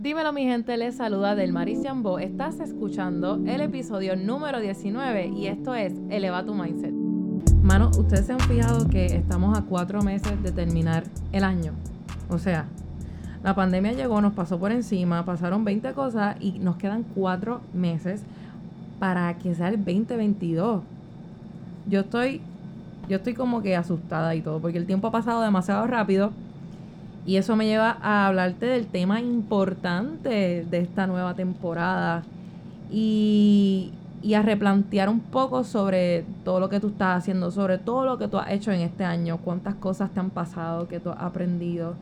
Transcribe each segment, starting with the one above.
Dímelo mi gente, les saluda Del Bo. Estás escuchando el episodio número 19 y esto es Eleva tu Mindset. Mano, ustedes se han fijado que estamos a cuatro meses de terminar el año. O sea, la pandemia llegó, nos pasó por encima, pasaron 20 cosas y nos quedan cuatro meses para que sea el 2022. Yo estoy, yo estoy como que asustada y todo, porque el tiempo ha pasado demasiado rápido y eso me lleva a hablarte del tema importante de esta nueva temporada y, a replantear un poco sobre todo lo que tú estás haciendo, sobre todo lo que tú has hecho en este año, cuántas cosas te han pasado, qué tú has aprendido,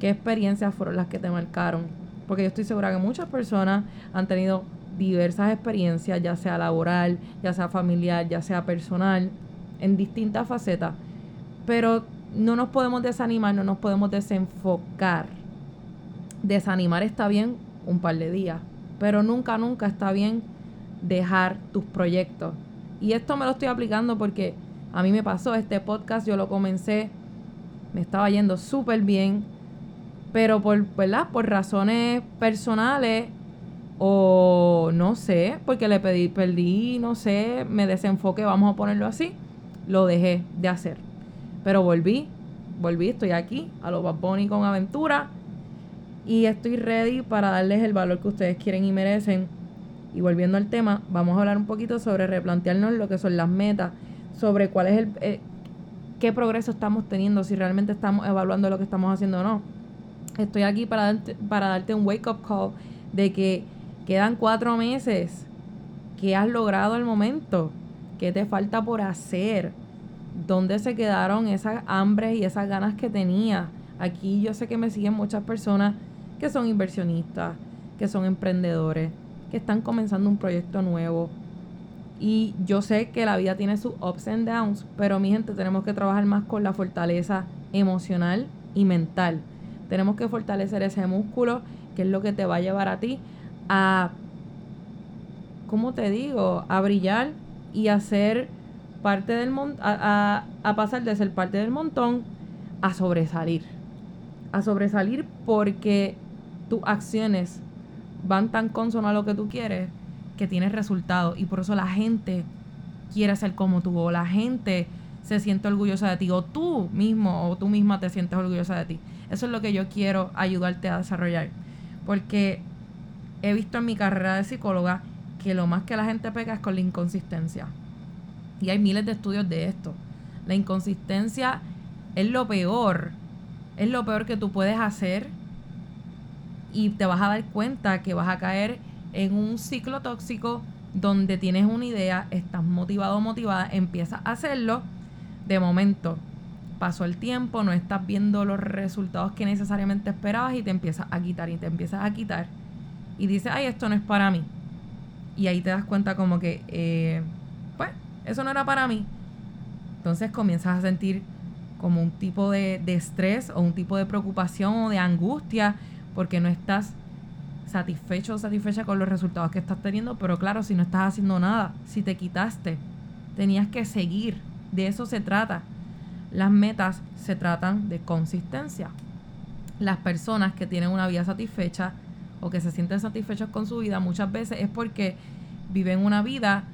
qué experiencias fueron las que te marcaron. Porque yo estoy segura que muchas personas han tenido diversas experiencias, ya sea laboral, ya sea familiar, ya sea personal, en distintas facetas. Pero no nos podemos desanimar, no nos podemos desenfocar. Desanimar está bien un par de días, pero nunca, nunca está bien dejar tus proyectos. Y esto me lo estoy aplicando porque a mí me pasó, este podcast yo lo comencé, me estaba yendo súper bien, pero por, ¿verdad? por razones personales o no sé, porque le pedí, perdí, no sé, me desenfoqué, vamos a ponerlo así, lo dejé de hacer. Pero volví, volví, estoy aquí, a los Bad Bunny con aventura. Y estoy ready para darles el valor que ustedes quieren y merecen. Y volviendo al tema, vamos a hablar un poquito sobre replantearnos lo que son las metas, sobre cuál es el eh, qué progreso estamos teniendo, si realmente estamos evaluando lo que estamos haciendo o no. Estoy aquí para darte, para darte un wake up call de que quedan cuatro meses. ¿Qué has logrado al momento? ¿Qué te falta por hacer? Dónde se quedaron esas hambres y esas ganas que tenía. Aquí yo sé que me siguen muchas personas que son inversionistas, que son emprendedores, que están comenzando un proyecto nuevo. Y yo sé que la vida tiene sus ups and downs, pero mi gente tenemos que trabajar más con la fortaleza emocional y mental. Tenemos que fortalecer ese músculo, que es lo que te va a llevar a ti a, ¿cómo te digo? A brillar y a ser parte del a, a, pasar de ser parte del montón a sobresalir. A sobresalir porque tus acciones van tan consono a lo que tú quieres que tienes resultados y por eso la gente quiere ser como tú o la gente se siente orgullosa de ti o tú mismo o tú misma te sientes orgullosa de ti. Eso es lo que yo quiero ayudarte a desarrollar porque he visto en mi carrera de psicóloga que lo más que la gente pega es con la inconsistencia. Y hay miles de estudios de esto. La inconsistencia es lo peor. Es lo peor que tú puedes hacer. Y te vas a dar cuenta que vas a caer en un ciclo tóxico donde tienes una idea, estás motivado o motivada, empiezas a hacerlo. De momento, pasó el tiempo, no estás viendo los resultados que necesariamente esperabas y te empiezas a quitar y te empiezas a quitar. Y dices, ay, esto no es para mí. Y ahí te das cuenta como que, eh, eso no era para mí. Entonces comienzas a sentir como un tipo de, estrés o un tipo de preocupación o de angustia porque no estás satisfecho o satisfecha con los resultados que estás teniendo, pero claro, si no estás haciendo nada, si te quitaste, tenías que seguir, de eso se trata. Las metas se tratan de consistencia. Las personas que tienen una vida satisfecha o que se sienten satisfechos con su vida muchas veces es porque viven una vida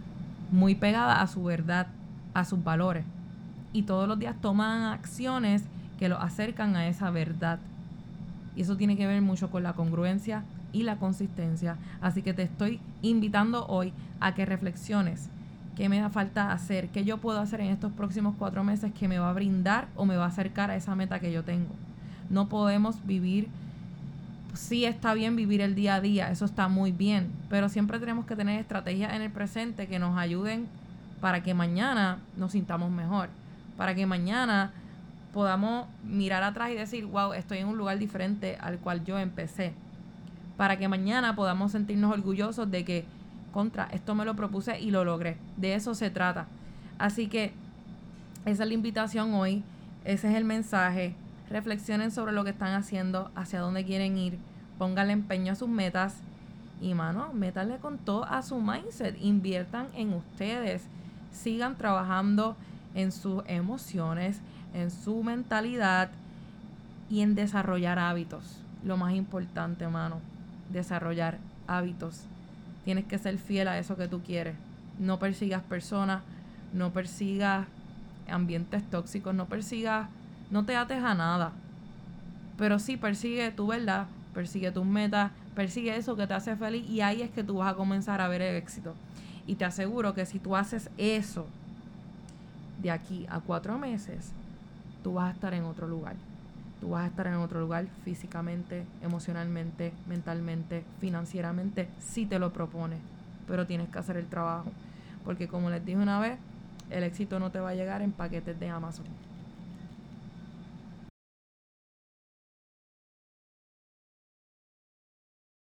muy pegada a su verdad, a sus valores. Y todos los días toman acciones que los acercan a esa verdad. Y eso tiene que ver mucho con la congruencia y la consistencia. Así que te estoy invitando hoy a que reflexiones qué me da falta hacer, qué yo puedo hacer en estos próximos cuatro meses que me va a brindar o me va a acercar a esa meta que yo tengo. No podemos vivir sí está bien vivir el día a día, eso está muy bien, pero siempre tenemos que tener estrategias en el presente que nos ayuden para que mañana nos sintamos mejor, para que mañana podamos mirar atrás y decir, wow, estoy en un lugar diferente al cual yo empecé, para que mañana podamos sentirnos orgullosos de que, contra, esto me lo propuse y lo logré, de eso se trata. Así que esa es la invitación hoy, ese es el mensaje reflexionen sobre lo que están haciendo, hacia dónde quieren ir, pónganle empeño a sus metas y, mano, métanle con todo a su mindset, inviertan en ustedes, sigan trabajando en sus emociones, en su mentalidad y en desarrollar hábitos. Lo más importante, mano. desarrollar hábitos. Tienes que ser fiel a eso que tú quieres. No persigas personas, no persigas ambientes tóxicos, no persigas, no te ates a nada. Pero sí persigue tu verdad, persigue tus metas, persigue eso que te hace feliz y ahí es que tú vas a comenzar a ver el éxito. Y te aseguro que si tú haces eso de aquí a cuatro meses, tú vas a estar en otro lugar. Tú vas a estar en otro lugar físicamente, emocionalmente, mentalmente, financieramente, si te lo propones. Pero tienes que hacer el trabajo. Porque como les dije una vez, el éxito no te va a llegar en paquetes de Amazon.